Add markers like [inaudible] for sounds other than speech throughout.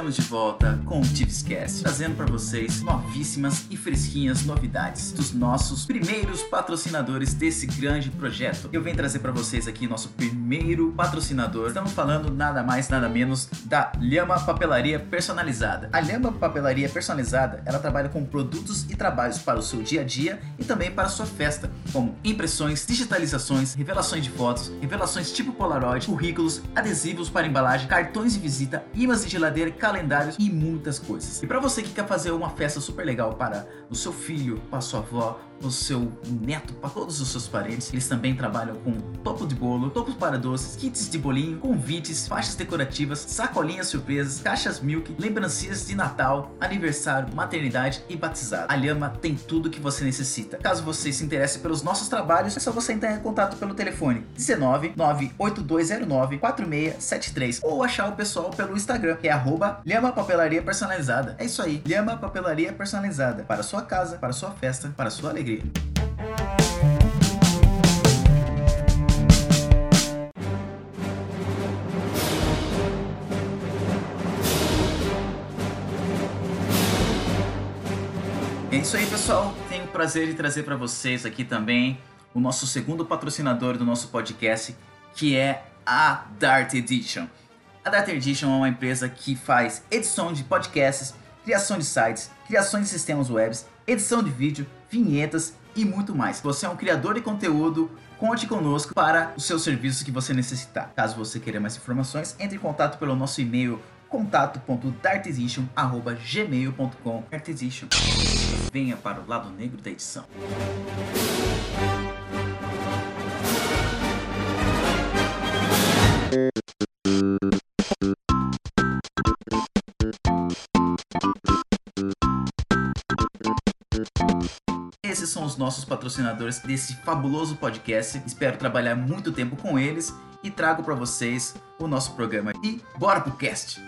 Estamos de volta com o Tipscast, trazendo para vocês novíssimas e fresquinhas novidades dos nossos primeiros patrocinadores desse grande projeto. Eu venho trazer para vocês aqui nosso primeiro patrocinador. Estamos falando nada mais, nada menos da Lhama Papelaria Personalizada. A Lhama Papelaria Personalizada, ela trabalha com produtos e trabalhos para o seu dia a dia e também para a sua festa, como impressões, digitalizações, revelações de fotos, revelações tipo Polaroid, currículos, adesivos para embalagem, cartões de visita, imãs de geladeira calendários e muitas coisas. E para você que quer fazer uma festa super legal para o seu filho, para sua avó, o seu neto, para todos os seus parentes. Eles também trabalham com topo de bolo, topos para doces, kits de bolinho, convites, faixas decorativas, sacolinhas surpresas, caixas milk, lembrancinhas de Natal, aniversário, maternidade e batizado. A Lhama tem tudo que você necessita. Caso você se interesse pelos nossos trabalhos, é só você entrar em contato pelo telefone 19 98209 4673 ou achar o pessoal pelo Instagram, que é arroba Lhama Papelaria Personalizada. É isso aí, Lhama Papelaria Personalizada. Para sua casa, para sua festa, para sua alegria. É isso aí, pessoal. Tenho o prazer de trazer para vocês aqui também o nosso segundo patrocinador do nosso podcast, que é a Dart Edition. A Dart Edition é uma empresa que faz edição de podcasts, criação de sites, criação de sistemas webs, edição de vídeo, vinhetas e muito mais. Se você é um criador de conteúdo, conte conosco para os seus serviços que você necessitar. Caso você queira mais informações, entre em contato pelo nosso e-mail contato.dartedition@gmail.com. Dartedition. Venha para o lado negro da edição. Nossos patrocinadores desse fabuloso podcast. Espero trabalhar muito tempo com eles e trago para vocês o nosso programa. E bora pro cast!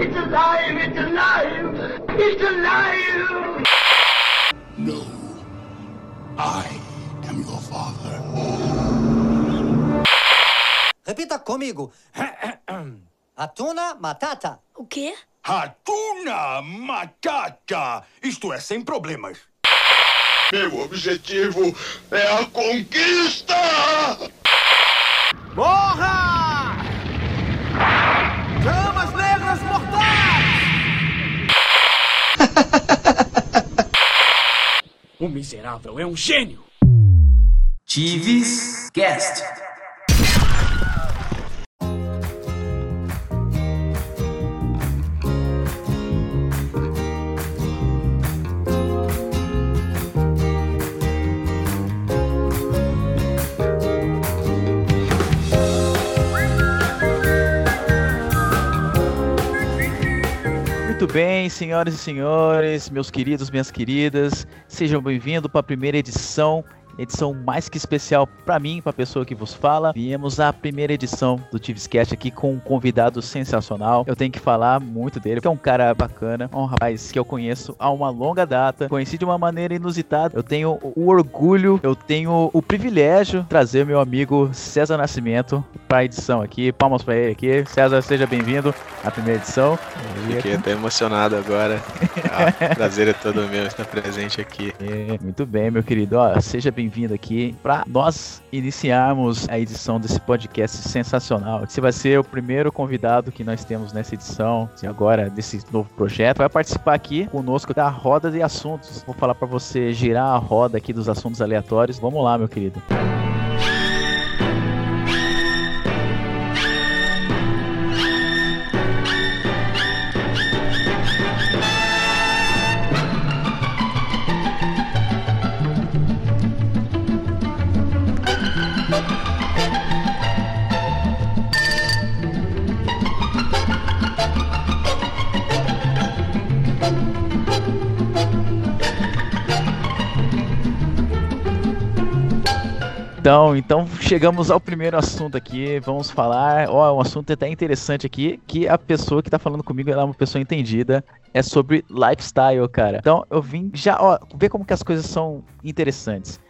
It's alive. It's alive. It's alive. I am your father. Repita comigo. [clears throat] Atuna matata. O quê? Hatuna Matata! Isto é, sem problemas. Meu objetivo é a conquista! Morra! O miserável é um gênio! Tives Cast. Muito bem, senhoras e senhores, meus queridos, minhas queridas, sejam bem-vindos para a primeira edição, edição mais que especial para mim, para a pessoa que vos fala. Viemos a primeira edição do Tivescast aqui com um convidado sensacional. Eu tenho que falar muito dele, porque é um cara bacana, um rapaz que eu conheço há uma longa data, conheci de uma maneira inusitada. Eu tenho o orgulho, eu tenho o privilégio de trazer meu amigo César Nascimento para a edição aqui. Palmas para ele aqui. César, seja bem-vindo à primeira edição. Fiquei até emocionado agora. [laughs] Prazer é todo meu estar presente aqui. É, muito bem, meu querido. Ó, seja bem-vindo aqui para nós iniciarmos a edição desse podcast sensacional. Você vai ser o primeiro convidado que nós temos nessa edição e agora desse novo projeto. Vai participar aqui conosco da roda de assuntos. Vou falar para você girar a roda aqui dos assuntos aleatórios. Vamos lá, meu querido. Então, então chegamos ao primeiro assunto aqui. Vamos falar. Ó, um assunto até interessante aqui, que a pessoa que tá falando comigo ela é uma pessoa entendida. É sobre lifestyle, cara. Então eu vim já, ó, ver como que as coisas são interessantes.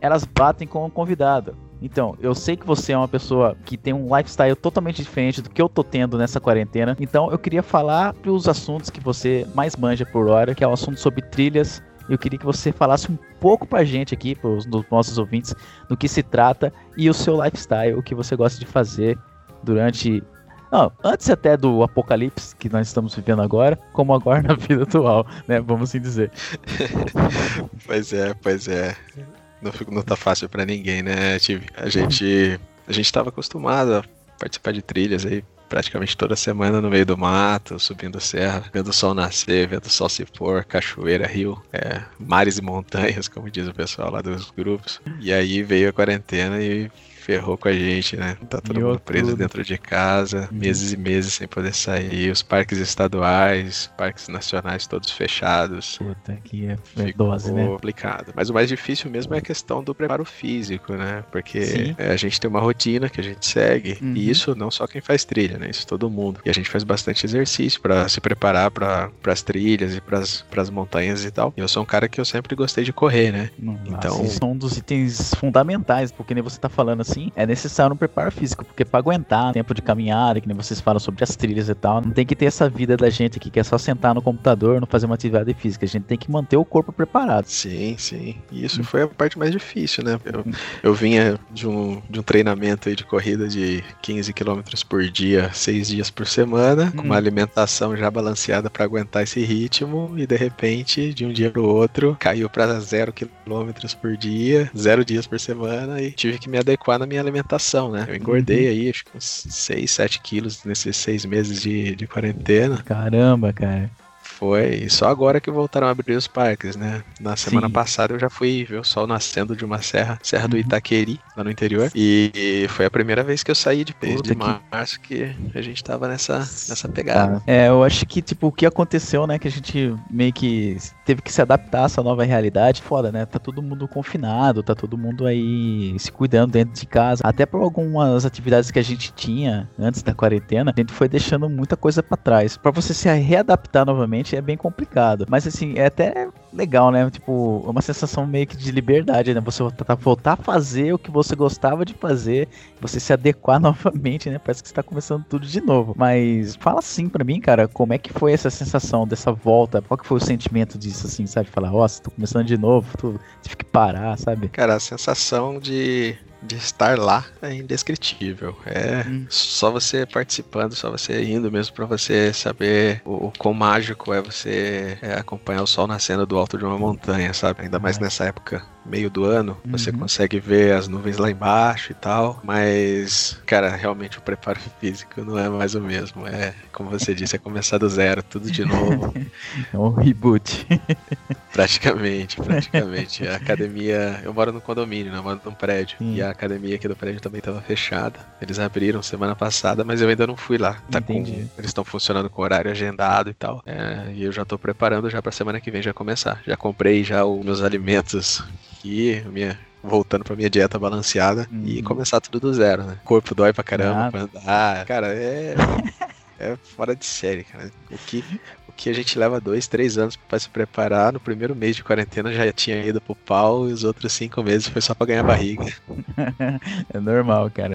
Elas batem com o convidado. Então, eu sei que você é uma pessoa que tem um lifestyle totalmente diferente do que eu tô tendo nessa quarentena. Então, eu queria falar dos assuntos que você mais manja por hora, que é o assunto sobre trilhas. Eu queria que você falasse um pouco pra gente aqui, pros dos nossos ouvintes, do que se trata e o seu lifestyle, o que você gosta de fazer durante. Não, antes até do apocalipse que nós estamos vivendo agora, como agora [laughs] na vida atual, né? Vamos assim dizer. [laughs] Pois é, pois é. Não, não tá fácil pra ninguém, né, Tive? A gente, a gente tava acostumado a participar de trilhas aí praticamente toda semana no meio do mato, subindo serra, vendo o sol nascer, vendo o sol se pôr, cachoeira, rio, é, mares e montanhas, como diz o pessoal lá dos grupos. E aí veio a quarentena e ferrou com a gente, né? Tá todo mundo preso tudo. dentro de casa, meses e meses sem poder sair, os parques estaduais, parques nacionais todos fechados. Puta que é, é dose, né? complicado. Mas o mais difícil mesmo é a questão do preparo físico, né? Porque Sim. é, a gente tem uma rotina que a gente segue. Uhum. E isso não só quem faz trilha, né? Isso todo mundo. E a gente faz bastante exercício pra se preparar para as trilhas e para as montanhas e tal. E eu sou um cara que eu sempre gostei de correr, né? Nossa, Então- isso é um dos itens fundamentais, porque nem você tá falando assim, é necessário um preparo físico, porque pra aguentar tempo de caminhada, que nem vocês falam sobre as trilhas e tal, não tem que ter essa vida da gente aqui, que é só sentar no computador, não fazer uma atividade física, a gente tem que manter o corpo preparado. Sim, sim. E isso Hum. foi a parte mais difícil, né? Eu, eu vinha de um, de um treinamento aí de corrida de 15 km por dia, seis dias por semana, com Hum. uma alimentação já balanceada para aguentar esse ritmo, e de repente, de um dia pro outro, caiu para zero km por dia, zero dias por semana, e tive que me adequar na minha alimentação, né? Eu engordei Uhum. aí, acho que uns 6, 7 quilos nesses seis meses de, de quarentena. Caramba, cara. Foi, e só agora que voltaram a abrir os parques, né? Na semana Sim. passada eu já fui ver o sol nascendo de uma serra, Serra do Uhum. Itaqueri, lá no interior. E, foi a primeira vez que eu saí de desde Puta que- março que a gente tava nessa, nessa pegada. É, eu acho que, tipo, o que aconteceu, né, que a gente meio que teve que se adaptar a essa nova realidade, foda, né? Tá todo mundo confinado, tá todo mundo aí se cuidando dentro de casa. Até por algumas atividades que a gente tinha antes da quarentena, a gente foi deixando muita coisa pra trás. Pra você se readaptar novamente é bem complicado. Mas, assim, é até legal, né? Tipo, uma sensação meio que de liberdade, né? Você voltar, a fazer o que você gostava de fazer, você se adequar [laughs] novamente, né? Parece que você tá começando tudo de novo. Mas fala assim pra mim, cara, como é que foi essa sensação dessa volta? Qual que foi o sentimento disso, assim, sabe? Falar, nossa, tô começando de novo, tô, tive que parar, sabe? Cara, a sensação de, de estar lá é indescritível. É Hum. só você participando, só você indo mesmo pra você saber o, o quão mágico é você é, acompanhar o sol nascendo do alto de uma montanha, sabe? Ainda mais Ai. nessa época, meio do ano, você Uhum. consegue ver as nuvens lá embaixo e tal. Mas, cara, realmente o preparo [laughs] físico não é mais o mesmo. É, como você disse, é começar do zero, tudo de novo. [laughs] É um reboot. [laughs] Praticamente, praticamente. A academia. Eu moro no condomínio, né? Eu moro num prédio. Sim. E a academia aqui do prédio também estava fechada. Eles abriram semana passada, mas eu ainda não fui lá. Tá com- Entendi. Eles estão funcionando com horário agendado e tal. É, e eu já tô preparando já pra semana que vem já começar. Já comprei já os meus alimentos aqui, minha. Voltando pra minha dieta balanceada e Uhum. começar tudo do zero, né? Corpo dói pra caramba Ah. pra andar. Cara, é. É fora de série, cara. O que, o que a gente leva dois, três anos pra se preparar, no primeiro mês de quarentena já tinha ido pro pau e os outros cinco meses foi só pra ganhar barriga. [laughs] é normal, cara.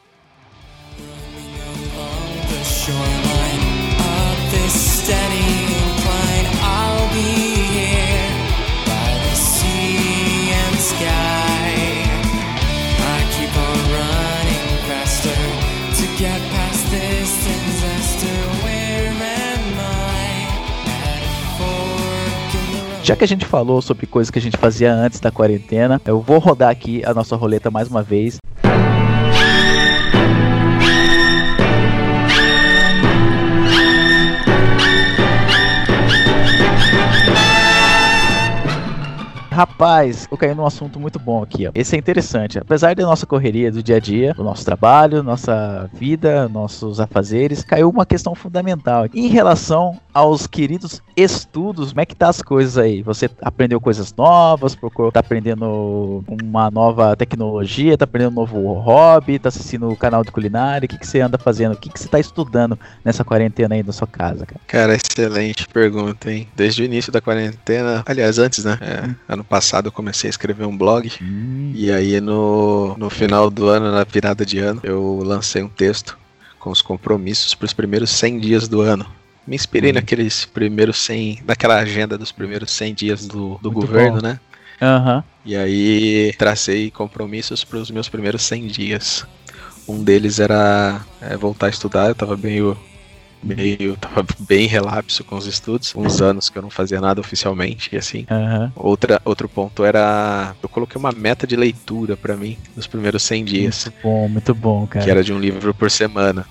Já que a gente falou sobre coisas que a gente fazia antes da quarentena, eu vou rodar aqui a nossa roleta mais uma vez. Rapaz, eu caí num assunto muito bom aqui, ó. Esse é interessante. Apesar da nossa correria do dia a dia, do nosso trabalho, nossa vida, nossos afazeres, caiu uma questão fundamental. Em relação aos queridos estudos, como é que tá as coisas aí? Você aprendeu coisas novas, procurou, tá aprendendo uma nova tecnologia, tá aprendendo um novo hobby, tá assistindo o canal de culinária, o que, que você anda fazendo? O que, que você tá estudando nessa quarentena aí na sua casa, cara? Cara, excelente pergunta, hein? Desde o início da quarentena, aliás, antes, né? É, ano passado eu comecei a escrever um blog. Hum, E aí no, no final do ano, na virada de ano, eu lancei um texto com os compromissos para os primeiros 100 dias do ano. Me inspirei Hum. naqueles primeiros 100, naquela agenda dos primeiros 100 dias do, do Muito governo, bom. né? Aham. E aí tracei compromissos para os meus primeiros 100 dias. Um deles era é, voltar a estudar, eu tava meio meio tava bem relapso com os estudos, uns anos que eu não fazia nada oficialmente e assim. Aham. Outra, outro ponto era. Eu coloquei uma meta de leitura pra mim nos primeiros 100 dias, Muito bom, muito bom, cara. que era de um livro por semana.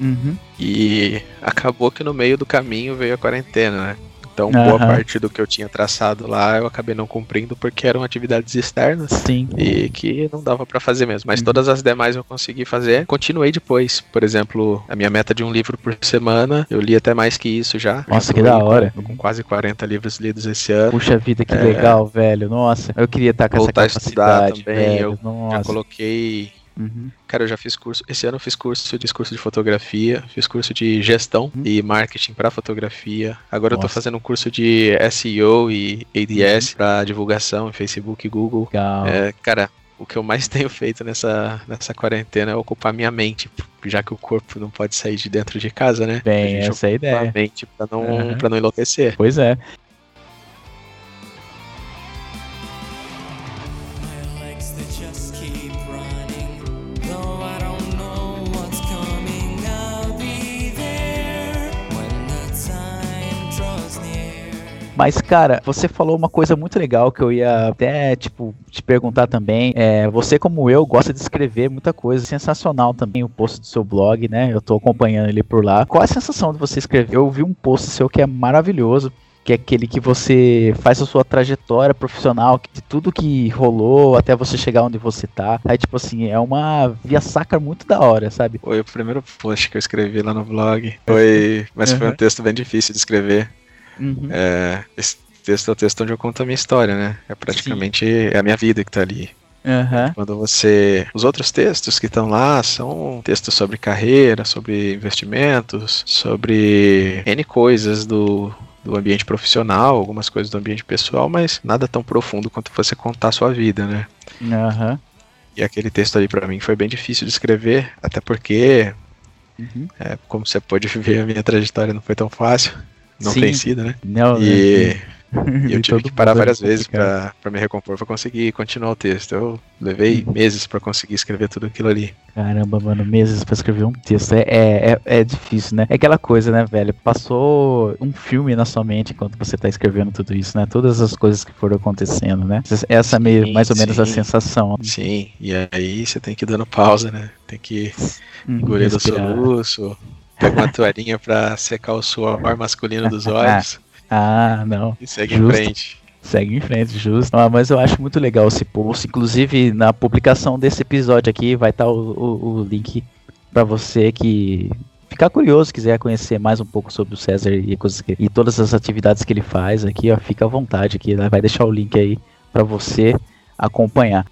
Uhum. E acabou que no meio do caminho veio a quarentena, né? Então, boa Aham. parte do que eu tinha traçado lá eu acabei não cumprindo porque eram atividades externas Sim. e que não dava pra fazer mesmo. Mas Uhum. todas as demais eu consegui fazer. Continuei depois. Por exemplo, a minha meta de um livro por semana, eu li até mais que isso já. Nossa, Já que da aí com- hora. Com quase 40 livros lidos esse ano. Puxa vida, que É. legal, velho. Nossa, eu queria estar com Voltar a essa estudar capacidade, também, velho. eu Já Nossa. coloquei Uhum. Cara, eu já fiz curso. Esse ano eu fiz curso, fiz curso de fotografia, fiz curso de gestão Hum. e marketing pra fotografia. Agora eu tô Nossa. fazendo um curso de SEO e ADS pra divulgação em Facebook e Google. Legal. É, cara, o que eu mais [laughs] tenho feito nessa, nessa quarentena é ocupar minha mente, já que o corpo não pode sair de dentro de casa, né? Bem, a gente essa é a ideia. a mente pra não, Aham. pra não enlouquecer. Pois é. Mas, cara, você falou uma coisa muito legal que eu ia até, tipo, te perguntar também. É, você, como eu, gosta de escrever muita coisa. Sensacional também o post do seu blog, né? Eu tô acompanhando ele por lá. Qual é a sensação de você escrever? Eu vi um post seu que é maravilhoso. Que é aquele que você faz a sua trajetória profissional, de tudo que rolou até você chegar onde você tá. Aí, tipo assim, é uma via sacra muito da hora, sabe? Foi o primeiro post que eu escrevi lá no blog. Foi, mas foi Aham. um texto bem difícil de escrever. Uhum. É, esse texto é o texto onde eu conto a minha história, né? É praticamente é a minha vida que tá ali. Aham. Quando você. Os outros textos que estão lá são textos sobre carreira, sobre investimentos, sobre N coisas do, do ambiente profissional, algumas coisas do ambiente pessoal, mas nada tão profundo quanto você contar a sua vida, né? Aham. E aquele texto ali pra mim foi bem difícil de escrever, até porque, Uhum. é, como você pode ver, a minha trajetória não foi tão fácil. Não Sim. tem sido, né? Não, E, né? e [laughs] eu E [laughs] tive que parar é várias vezes pra me recompor, pra conseguir continuar o texto. Eu levei meses pra conseguir escrever tudo aquilo ali. Caramba, mano, meses pra escrever um texto. É, é, é, é difícil, né? É aquela coisa, né, velho? Passou um filme na sua mente enquanto você tá escrevendo tudo isso, né? Todas as coisas que foram acontecendo, né? Essa é meio, mais ou menos a sensação. Sim, e aí você tem que ir dando pausa, né? Tem que Uhum, engolir o soluço, pega uma toalhinha pra secar o suor masculino dos [laughs] olhos Ah, não. e segue Justo. em frente. Segue em frente, justo. Ah, mas eu acho muito legal esse post. Inclusive, na publicação desse episódio aqui vai estar o, o, o link pra você que ficar curioso, quiser conhecer mais um pouco sobre o César e, que- e todas as atividades que ele faz aqui, ó, fica à vontade aqui. né? Vai deixar o link aí pra você acompanhar.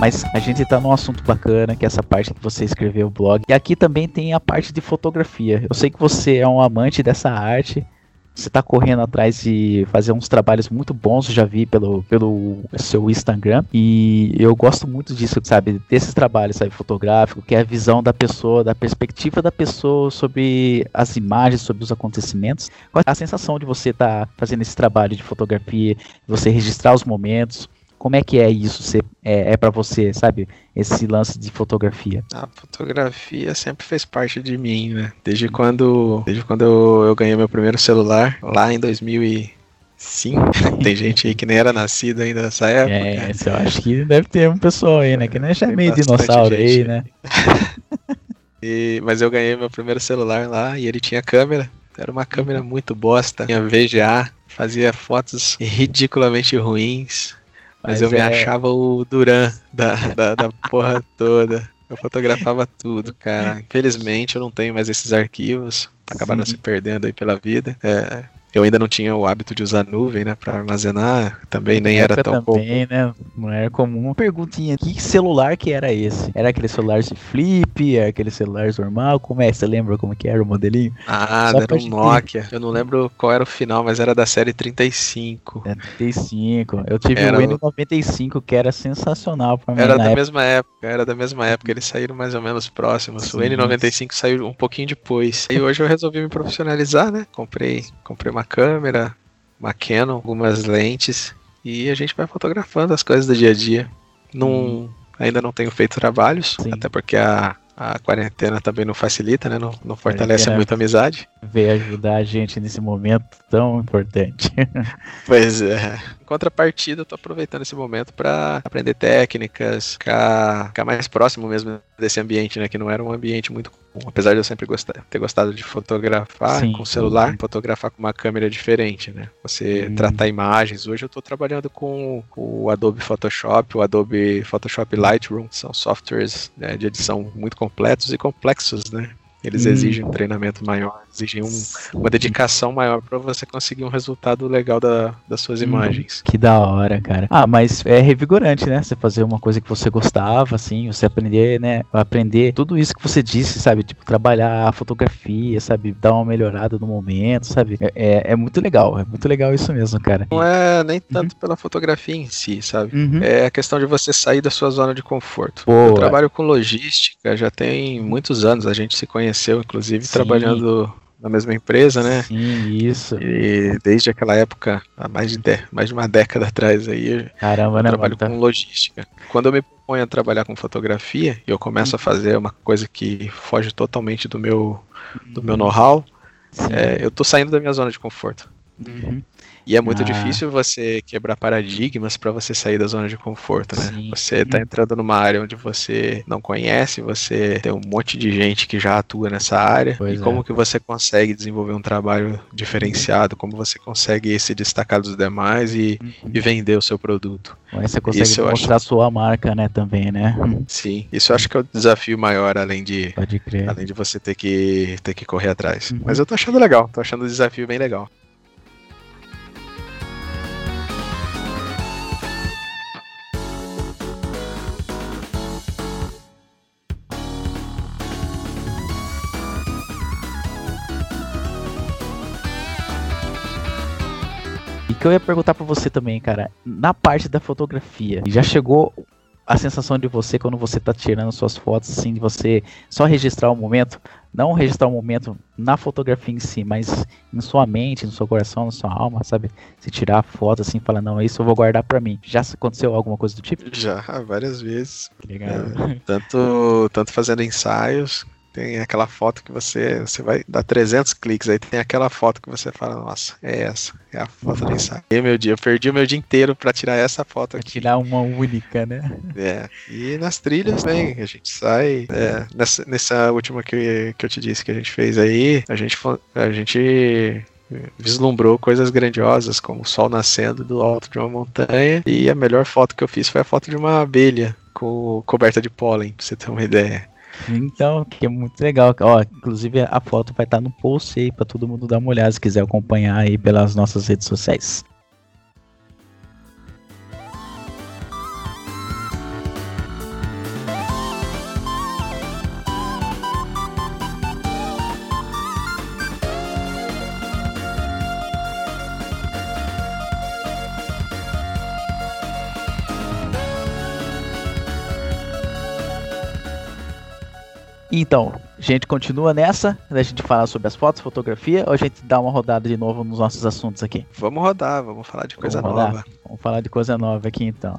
Mas a gente tá num assunto bacana, que é essa parte que você escreveu o blog. E aqui também tem a parte de fotografia. Eu sei que você é um amante dessa arte. Você tá correndo atrás de fazer uns trabalhos muito bons, já vi pelo, pelo seu Instagram. E eu gosto muito disso, sabe? Desses trabalhos, sabe, fotográfico, que é a visão da pessoa, da perspectiva da pessoa sobre as imagens, sobre os acontecimentos. Qual é a sensação de você estar tá fazendo esse trabalho de fotografia, você registrar os momentos? Como é que é isso? Você, é, é para você, sabe? Esse lance de fotografia. A fotografia sempre fez parte de mim, né? Desde quando, desde quando eu, eu ganhei meu primeiro celular, lá em 2005. [laughs] Tem gente aí que nem era nascido ainda nessa época. É, eu acho que deve ter um pessoal aí, né? Que nem é meio dinossauro aí, né? [laughs] e, mas eu ganhei meu primeiro celular lá e ele tinha câmera. Era uma câmera muito bosta. Tinha VGA, fazia fotos ridiculamente ruins. Mas, Mas eu é... me achava o Duran da, da, da porra toda. Eu fotografava tudo, cara. Infelizmente eu não tenho mais esses arquivos. Acabaram Sim. se perdendo aí pela vida. É, eu ainda não tinha o hábito de usar nuvem, né, para armazenar, também nem era tão também, né, não era comum. Uma perguntinha, que celular que era esse? Era aquele celular de flip, era aquele celular normal? Como é? Você lembra como que era o modelinho? Ah, Só era um Nokia. Ter. Eu não lembro qual era o final, mas era da série 35. É, 35. Eu tive era o N95 que era sensacional para mim. Era da época. mesma época, era da mesma época, eles saíram mais ou menos próximos. Sim, o N95 saiu um pouquinho depois. E hoje eu resolvi me profissionalizar, né? Comprei, comprei uma uma câmera, uma Canon, algumas lentes e a gente vai fotografando as coisas do dia a dia. Não, hum. ainda não tenho feito trabalhos, Sim. até porque a, a quarentena também não facilita, né? Não, não fortalece muito a amizade. Veio ajudar a gente nesse momento tão importante. pois é. Contrapartida, eu tô aproveitando esse momento para aprender técnicas, ficar, ficar mais próximo mesmo desse ambiente, né? Que não era um ambiente muito apesar de eu sempre gostar, ter gostado de fotografar sim, com celular, fotografar com uma câmera diferente, né? Você hum. tratar imagens. Hoje eu estou trabalhando com o Adobe Photoshop, o Adobe Photoshop Lightroom, são softwares né, de edição muito completos e complexos, né? Eles hum. exigem um treinamento maior, exigem um, uma dedicação maior para você conseguir um resultado legal da, das suas hum, imagens. Que da hora, cara. Ah, mas é revigorante, né? Você fazer uma coisa que você gostava, assim, você aprender, né? Aprender tudo isso que você disse, sabe? Tipo, trabalhar a fotografia, sabe? Dar uma melhorada no momento, sabe? É, é, é muito legal, é muito legal isso mesmo, cara. Não é nem tanto uhum. pela fotografia em si, sabe? Uhum. É a questão de você sair da sua zona de conforto. Boa. Eu trabalho com logística já tem muitos anos, a gente se conhece conheceu, inclusive, Sim. trabalhando na mesma empresa, né? Sim, isso. E desde aquela época, há mais de, mais de uma década atrás aí, Caramba, eu né, trabalho com logística. Quando eu me proponho a trabalhar com fotografia e eu começo a fazer uma coisa que foge totalmente do meu, do meu know-how, é, eu tô saindo da minha zona de conforto. Uhum. E é muito ah. difícil você quebrar paradigmas para você sair da zona de conforto, né? Sim. Você tá entrando numa área onde você não conhece, você tem um monte de gente que já atua nessa área. Pois e como é. que você consegue desenvolver um trabalho diferenciado? Como você consegue se destacar dos demais e, uhum. e vender o seu produto? Mas você consegue isso mostrar a sua marca, né, também, né? Sim, isso eu acho que é o desafio maior, além de, além de você ter que, ter que correr atrás. Uhum. Mas eu tô achando legal, tô achando o desafio bem legal. Eu ia perguntar para você também, cara, na parte da fotografia, já chegou a sensação de você quando você tá tirando suas fotos, assim, de você só registrar o momento, não registrar o momento na fotografia em si, mas em sua mente, no seu coração, na sua alma, sabe? Se tirar a foto assim, falar, não, isso eu vou guardar para mim. Já aconteceu alguma coisa do tipo? Já, várias vezes. Legal. É, tanto, tanto fazendo ensaios, tem aquela foto que você, você vai dar 300 cliques, aí tem aquela foto que você fala, nossa, é essa, é a foto do ensaio. E meu dia, eu perdi o meu dia inteiro para tirar essa foto aqui. tirar uma única, né? É, e nas trilhas também, a gente sai, é, nessa, nessa última que, que eu te disse que a gente fez aí, a gente, a gente vislumbrou coisas grandiosas, como o sol nascendo do alto de uma montanha, e a melhor foto que eu fiz foi a foto de uma abelha coberta de pólen, pra você ter uma ideia. Então, que é muito legal. Ó, inclusive a foto vai estar no post aí para todo mundo dar uma olhada se quiser acompanhar aí pelas nossas redes sociais. Então, a gente continua nessa, da gente falar sobre as fotos, fotografia, ou a gente dá uma rodada de novo nos nossos assuntos aqui? Vamos rodar, vamos falar de coisa Vamos nova. Vamos falar de coisa nova aqui então.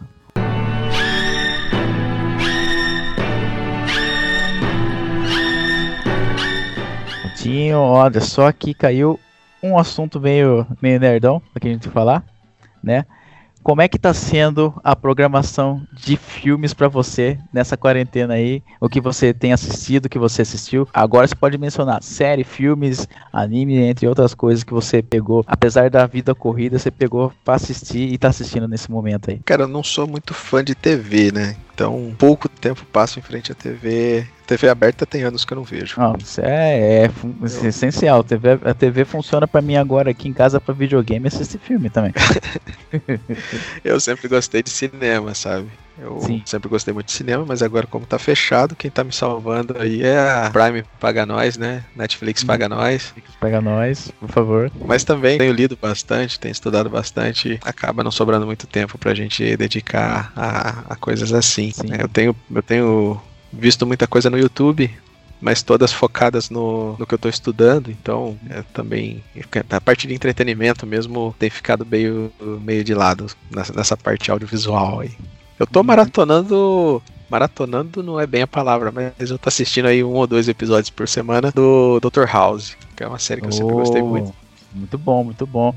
Tinho, olha só que caiu um assunto meio, meio nerdão pra que a gente falar, né? Como é que tá sendo a programação de filmes pra você nessa quarentena aí? O que você tem assistido, o que você assistiu? Agora você pode mencionar série, filmes, anime, entre outras coisas que você pegou. Apesar da vida corrida, você pegou pra assistir e tá assistindo nesse momento aí. Cara, eu não sou muito fã de TV, né? Então, pouco tempo passo em frente à TV. TV aberta tem anos que eu não vejo. Não, isso é, é é essencial. TV, a TV funciona pra mim agora aqui em casa pra videogame e assistir filme também. [laughs] Eu sempre gostei de cinema, sabe? Eu Sim. sempre gostei muito de cinema, mas agora como tá fechado, quem tá me salvando aí é a Prime paga nós, né? Netflix paga nós. Pega nós, por favor. Mas também tenho lido bastante, tenho estudado bastante, acaba não sobrando muito tempo pra gente dedicar a, a coisas assim. Sim. né? Eu tenho, eu tenho visto muita coisa no YouTube, mas todas focadas no, no que eu tô estudando, então é, também a parte de entretenimento mesmo tem ficado meio, meio de lado nessa, nessa parte audiovisual aí. Eu tô maratonando. Maratonando não é bem a palavra, mas eu tô assistindo aí um ou dois episódios por semana do Dr. House, que é uma série que eu sempre gostei Oh, muito. Muito bom, muito bom.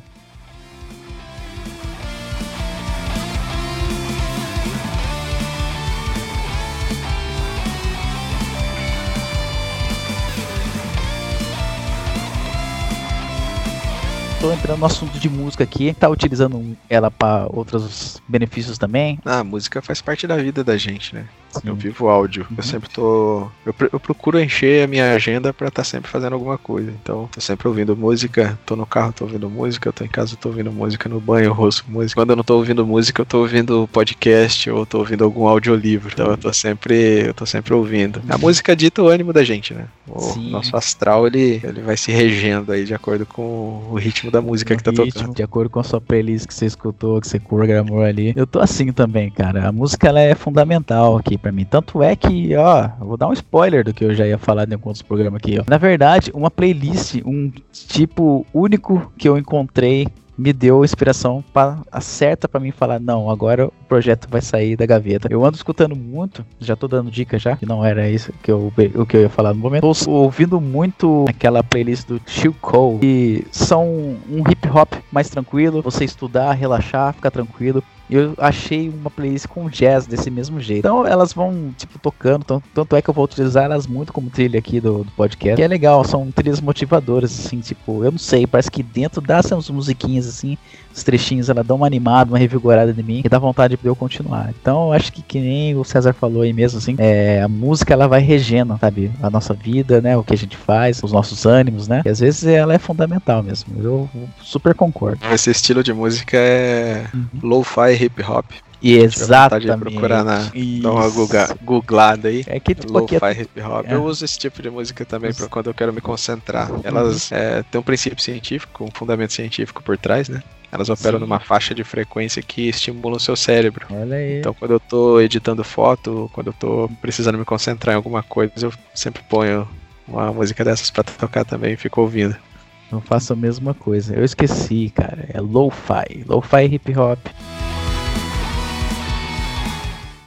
Tô entrando no assunto de música aqui. Tá utilizando ela para outros benefícios também? Ah, a música faz parte da vida da gente, né? Eu Sim. vivo áudio. Eu sempre tô. Eu, eu procuro encher a minha agenda pra estar sempre fazendo alguma coisa. Então, tô sempre ouvindo música. Tô no carro, tô ouvindo música. Tô em casa, tô ouvindo música. No banho, eu ouço música. Quando eu não tô ouvindo música, eu tô ouvindo podcast ou tô ouvindo algum audiolivro. Então, eu tô sempre. Eu tô sempre ouvindo. A música dita o ânimo da gente, né? O Sim. nosso astral, ele, ele vai se regendo aí de acordo com o ritmo da música que tá ritmo, tocando. De acordo com a sua playlist que você escutou, que você programou ali. Eu tô assim também, cara. A música ela é fundamental aqui pra mim. Tanto é que, ó, vou dar um spoiler do que eu já ia falar em alguns programas aqui, ó. Na verdade, uma playlist, um tipo único que eu encontrei me deu inspiração para certa pra mim falar não, agora o projeto vai sair da gaveta. Eu ando escutando muito, já tô dando dica já, que não era isso que eu o que eu ia falar no momento. Tô ouvindo muito aquela playlist do Chill Cole, que são um hip hop mais tranquilo, você estudar, relaxar, ficar tranquilo. Eu achei uma playlist com jazz desse mesmo jeito. Então elas vão, tipo, tocando. Tanto, tanto é que eu vou utilizar elas muito como trilha aqui do, do podcast. Que é legal, são trilhas motivadoras, assim, tipo, eu não sei, parece que dentro dessas musiquinhas, assim, os trechinhos, ela dá uma animada, uma revigorada em mim e dá vontade de eu continuar. Então eu acho que, que nem o César falou aí mesmo, assim, é, a música ela vai regendo, sabe? A nossa vida, né? O que a gente faz, os nossos ânimos, né? E às vezes ela é fundamental mesmo. Eu super concordo. Esse estilo de música é Uhum. lo-fi hip hop. E exatamente. procurar na- Isso. Dá uma googlada aí. É que tipo é Lo-fi hip hop. É. Eu uso esse tipo de música também pra quando eu quero me concentrar. Uhum. Elas é, têm um princípio científico, um fundamento científico por trás, né? Elas operam Sim. numa faixa de frequência que estimula o seu cérebro. Olha aí. Então, quando eu tô editando foto, quando eu tô precisando me concentrar em alguma coisa, eu sempre ponho uma música dessas pra tocar também e fico ouvindo. Eu faço a mesma coisa. Eu esqueci, cara. É lo-fi. Lo-fi hip hop.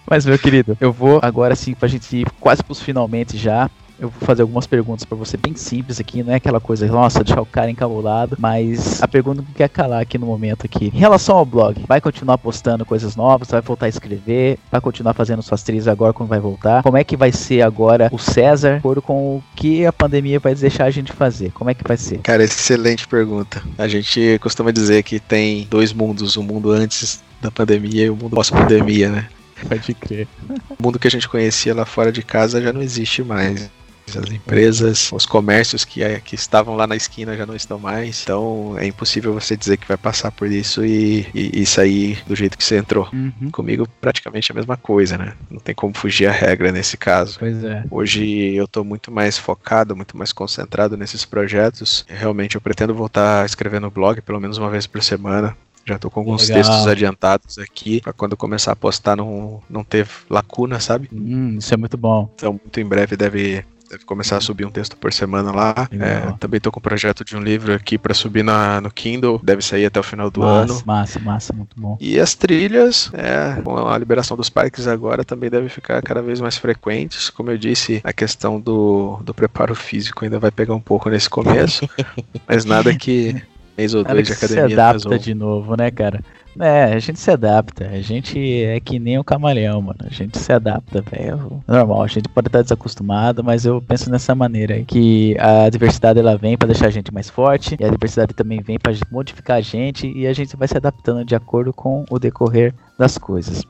Mas, meu querido, eu vou agora sim, pra gente ir quase pros finalmente já. Eu vou fazer algumas perguntas pra você bem simples aqui, não é aquela coisa, nossa, deixar o cara encabulado, mas a pergunta que quer calar aqui no momento aqui. Em relação ao blog, vai continuar postando coisas novas, vai voltar a escrever, vai continuar fazendo suas trilhas agora quando vai voltar? Como é que vai ser agora o César, de acordo com o que a pandemia vai deixar a gente fazer? Como é que vai ser? Cara, excelente pergunta. A gente costuma dizer que tem dois mundos, o mundo antes da pandemia e o mundo pós-pandemia, né? [laughs] Pode crer. O mundo que a gente conhecia lá fora de casa já não existe mais. As empresas, os comércios que, que estavam lá na esquina já não estão mais. Então é impossível você dizer que vai passar por isso e, e, e sair do jeito que você entrou. Uhum. Comigo, praticamente a mesma coisa, né? Não tem como fugir a regra nesse caso. Pois é. Hoje eu tô muito mais focado, muito mais concentrado nesses projetos. Realmente eu pretendo voltar a escrever no blog pelo menos uma vez por semana. Já tô com alguns Legal. textos adiantados aqui para quando começar a postar não, não ter lacuna, sabe? Hum, isso é muito bom. Então muito em breve deve Deve começar a subir um texto por semana lá. É, também tô com um projeto de um livro aqui pra subir na, no Kindle. Deve sair até o final do massa, ano. massa, massa, muito bom. E as trilhas, é, com a liberação dos parques agora, também devem ficar cada vez mais frequentes. Como eu disse, a questão do, do preparo físico ainda vai pegar um pouco nesse começo. [laughs] mas nada que mês ou dois de se academia adapta resolva. de novo, né, cara? É, a gente se adapta. A gente é que nem o camaleão, mano. A gente se adapta, velho. Normal, a gente pode estar desacostumado, mas eu penso nessa maneira aí, que a diversidade ela vem pra deixar a gente mais forte e a diversidade também vem pra modificar a gente e a gente vai se adaptando de acordo com o decorrer das coisas,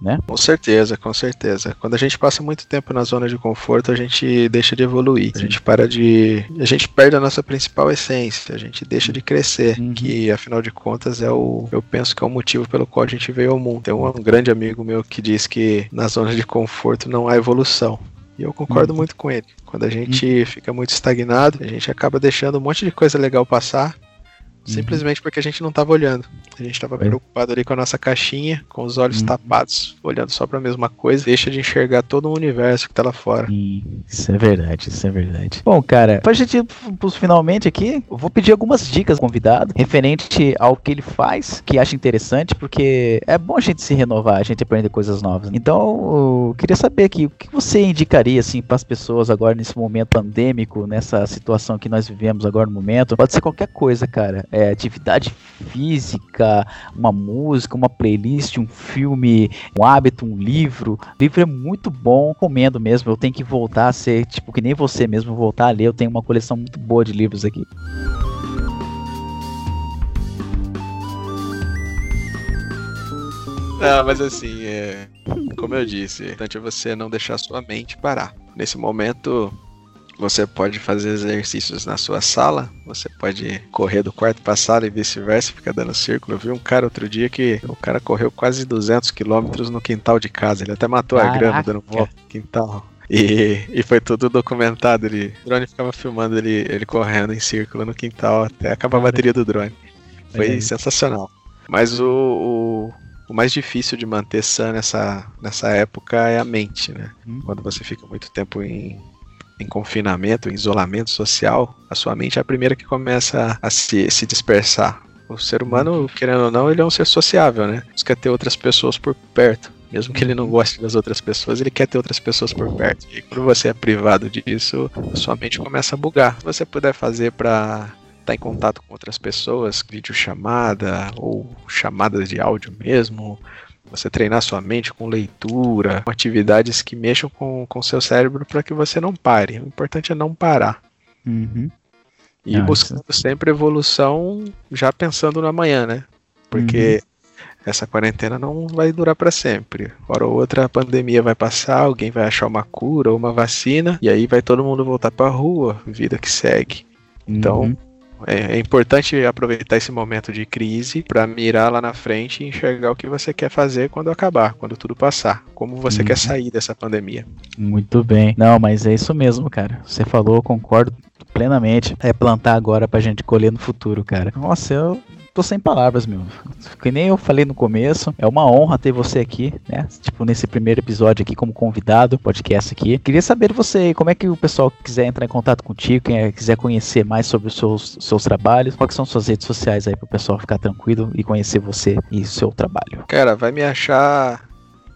né? Com certeza, com certeza. Quando a gente passa muito tempo na zona de conforto, a gente deixa de evoluir. A gente para de. A gente perde a nossa principal essência, a gente deixa de crescer. Uhum. Que afinal de contas é o. Eu penso que é o motivo pelo qual a gente veio ao mundo. Tem um, um grande amigo meu que diz que na zona de conforto não há evolução. E eu concordo Uhum. muito com ele. Quando a gente fica muito estagnado, a gente acaba deixando um monte de coisa legal passar. Simplesmente porque a gente não estava olhando. A gente estava É. preocupado ali com a nossa caixinha, com os olhos Uhum. tapados, olhando só para a mesma coisa, deixa de enxergar todo o universo que tá lá fora. Isso é verdade, isso é verdade. Bom, cara, pra gente ir pros finalmente aqui, eu vou pedir algumas dicas ao convidado, referente ao que ele faz, que acha interessante, porque é bom a gente se renovar, a gente aprender coisas novas. Então, eu queria saber aqui, o que você indicaria, assim, pras pessoas agora nesse momento pandêmico, nessa situação que nós vivemos agora no momento? Pode ser qualquer coisa, cara. É, atividade física, uma música, uma playlist, um filme, um hábito, um livro. O livro é muito bom, recomendo mesmo. Eu tenho que voltar a ser, tipo, que nem você mesmo, voltar a ler. Eu tenho uma coleção muito boa de livros aqui. Não, mas assim, é, como eu disse, o importante é você não deixar sua mente parar. Nesse momento, você pode fazer exercícios na sua sala, você pode correr do quarto para a sala e vice-versa, ficar dando círculo. Eu vi um cara outro dia que o cara correu quase 200 quilômetros no quintal de casa, ele até matou a grama Caraca. dando volta no quintal. E, e foi tudo documentado. Ele, o drone ficava filmando ele, ele correndo em círculo no quintal até acabar a bateria do drone. Foi aí. sensacional. Mas o, o, o mais difícil de manter sã nessa, nessa época é a mente, né? Hum. Quando você fica muito tempo em, em confinamento, em isolamento social, a sua mente é a primeira que começa a se, se dispersar. O ser humano, querendo ou não, ele é um ser sociável, né? Busca ter outras pessoas por perto. Mesmo que ele não goste das outras pessoas, ele quer ter outras pessoas por perto. E quando você é privado disso, a sua mente começa a bugar. Se você puder fazer para estar em contato com outras pessoas, videochamada ou chamadas de áudio mesmo, você treinar sua mente com leitura, com atividades que mexam com o seu cérebro para que você não pare. O importante é não parar. Uhum. E Não, buscando sempre evolução, já pensando no amanhã, né? Porque essa quarentena não vai durar para sempre. Hora ou outra a pandemia vai passar, alguém vai achar uma cura ou uma vacina, e aí vai todo mundo voltar pra rua, vida que segue. Então, Uhum. É, é importante aproveitar esse momento de crise para mirar lá na frente e enxergar o que você quer fazer quando acabar, quando tudo passar. Como você Uhum. quer sair dessa pandemia. Muito bem. Não, mas é isso mesmo, cara. Você falou, concordo plenamente. É plantar agora pra gente colher no futuro, cara. Nossa, eu tô sem palavras, meu. Que nem eu falei no começo. É uma honra ter você aqui, né? Tipo, nesse primeiro episódio aqui como convidado, podcast aqui. Queria saber de você como é que o pessoal quiser entrar em contato contigo, quem é- quiser conhecer mais sobre os seus, seus trabalhos, quais são suas redes sociais aí pro pessoal ficar tranquilo e conhecer você e seu trabalho. Cara, vai me achar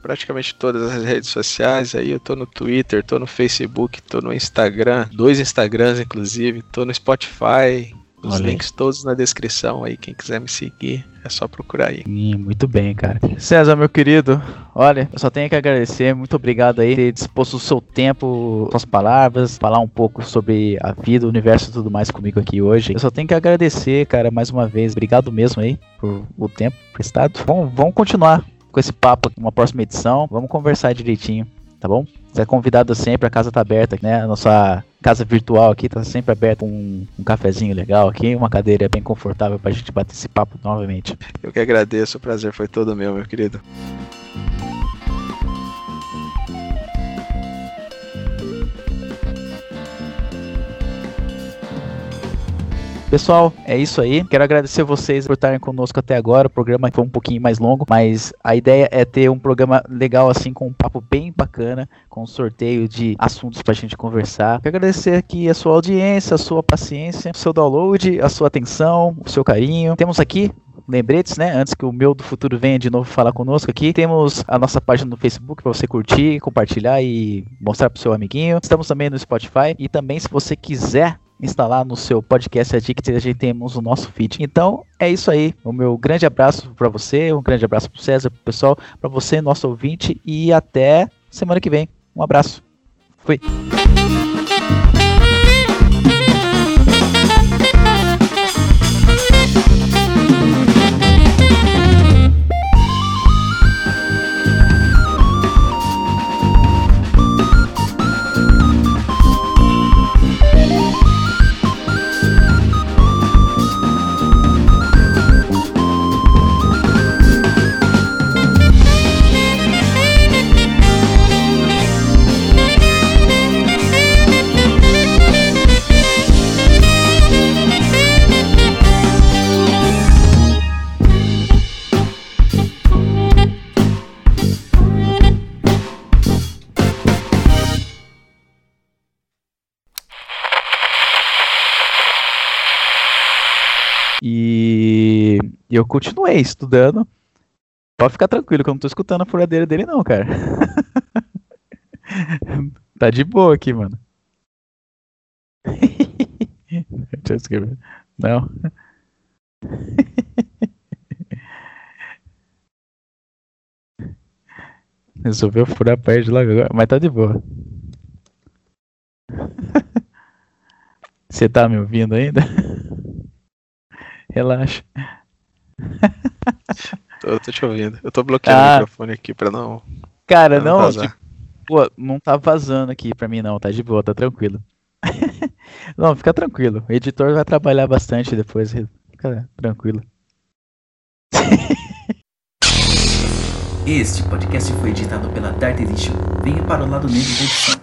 praticamente todas as redes sociais aí. Eu tô no Twitter, tô no Facebook, tô no Instagram, dois Instagrams inclusive, tô no Spotify. Os Olha aí. links todos na descrição aí, quem quiser me seguir, é só procurar aí. Sim, muito bem, cara. César, meu querido, olha, eu só tenho que agradecer, muito obrigado aí por ter disposto o seu tempo, suas palavras, falar um pouco sobre a vida, o universo e tudo mais comigo aqui hoje. Eu só tenho que agradecer, cara, mais uma vez. Obrigado mesmo aí por o tempo prestado. Vamos, vamos continuar com esse papo aqui, uma próxima edição. Vamos conversar direitinho, tá bom? Você é convidado sempre, a casa tá aberta, né? A nossa casa virtual aqui tá sempre aberta, um, um cafezinho legal aqui, uma cadeira bem confortável pra gente bater esse papo novamente. Eu que agradeço, o prazer foi todo meu, meu querido. Pessoal, é isso aí. Quero agradecer vocês por estarem conosco até agora. O programa foi um pouquinho mais longo, mas a ideia é ter um programa legal assim, com um papo bem bacana, com um sorteio de assuntos pra gente conversar. Quero agradecer aqui a sua audiência, a sua paciência, o seu download, a sua atenção, o seu carinho. Temos aqui lembretes, né? Antes que o meu do futuro venha de novo falar conosco aqui. Temos a nossa página no Facebook para você curtir, compartilhar e mostrar pro seu amiguinho. Estamos também no Spotify e também se você quiser instalar no seu podcast Addict, a gente temos o nosso feed. Então, é isso aí. O meu grande abraço para você, um grande abraço pro César, pro pessoal, para você, nosso ouvinte e até semana que vem. Um abraço. Fui. E eu continuei estudando. Pode ficar tranquilo que eu não tô escutando a furadeira dele, não, cara. [laughs] tá de boa aqui, mano. [laughs] Deixa eu escrever. Não. [laughs] Resolveu furar a parede logo agora, mas tá de boa. Você tá me ouvindo ainda? Relaxa. [laughs] Tô, tô te ouvindo. Eu tô bloqueando Ah. o microfone aqui pra não. Cara, pra não não, vazar. tipo, pô, não tá vazando aqui pra mim não, tá de boa, tá tranquilo. [laughs] não, fica tranquilo. O editor vai trabalhar bastante depois, fica tranquilo. Este podcast foi editado pela Dart Edition. Venha para o lado negro da edição.